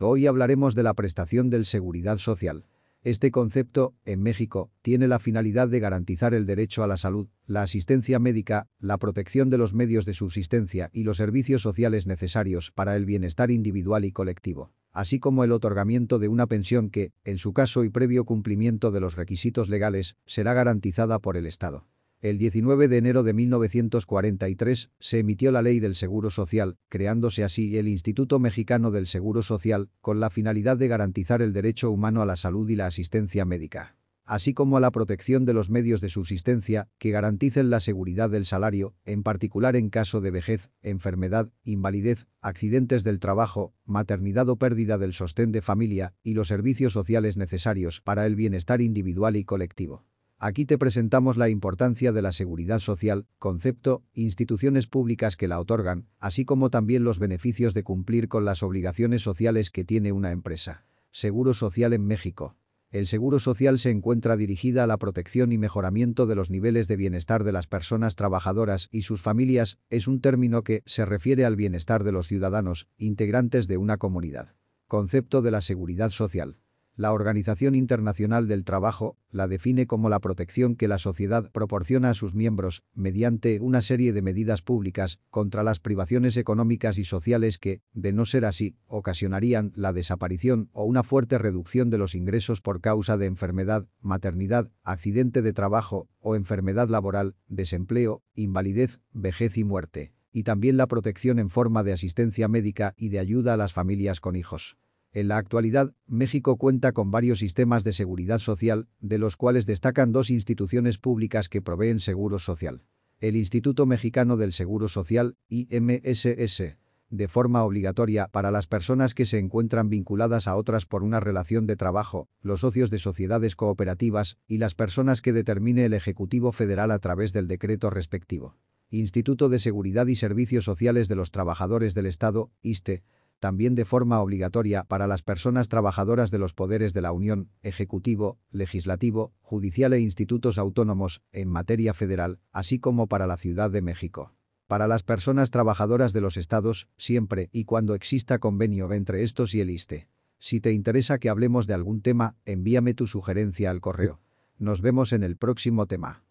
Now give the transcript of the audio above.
Hoy hablaremos de la prestación del seguridad social. Este concepto, en México, tiene la finalidad de garantizar el derecho a la salud, la asistencia médica, la protección de los medios de subsistencia y los servicios sociales necesarios para el bienestar individual y colectivo, así como el otorgamiento de una pensión que, en su caso y previo cumplimiento de los requisitos legales, será garantizada por el Estado. El 19 de enero de 1943 se emitió la Ley del Seguro Social, creándose así el Instituto Mexicano del Seguro Social, con la finalidad de garantizar el derecho humano a la salud y la asistencia médica así como a la protección de los medios de subsistencia que garanticen la seguridad del salario, en particular en caso de vejez, enfermedad, invalidez, accidentes del trabajo, maternidad o pérdida del sostén de familia y los servicios sociales necesarios para el bienestar individual y colectivo. Aquí te presentamos la importancia de la seguridad social, concepto, instituciones públicas que la otorgan, así como también los beneficios de cumplir con las obligaciones sociales que tiene una empresa. Seguro Social en México. El seguro social se encuentra dirigida a la protección y mejoramiento de los niveles de bienestar de las personas trabajadoras y sus familias, es un término que se refiere al bienestar de los ciudadanos, integrantes de una comunidad. Concepto de la seguridad social. La Organización Internacional del Trabajo la define como la protección que la sociedad proporciona a sus miembros mediante una serie de medidas públicas contra las privaciones económicas y sociales que, de no ser así, ocasionarían la desaparición o una fuerte reducción de los ingresos por causa de enfermedad, maternidad, accidente de trabajo o enfermedad laboral, desempleo, invalidez, vejez y muerte. Y también la protección en forma de asistencia médica y de ayuda a las familias con hijos. En la actualidad, México cuenta con varios sistemas de seguridad social, de los cuales destacan dos instituciones públicas que proveen seguro social. El Instituto Mexicano del Seguro Social, IMSS, de forma obligatoria para las personas que se encuentran vinculadas a otras por una relación de trabajo, los socios de sociedades cooperativas y las personas que determine el Ejecutivo Federal a través del decreto respectivo. Instituto de Seguridad y Servicios Sociales de los Trabajadores del Estado, ISTE, también de forma obligatoria para las personas trabajadoras de los poderes de la Unión, Ejecutivo, Legislativo, Judicial e institutos autónomos, en materia federal, así como para la Ciudad de México. Para las personas trabajadoras de los estados, siempre y cuando exista convenio entre estos y el ISTE. Si te interesa que hablemos de algún tema, envíame tu sugerencia al correo. Nos vemos en el próximo tema.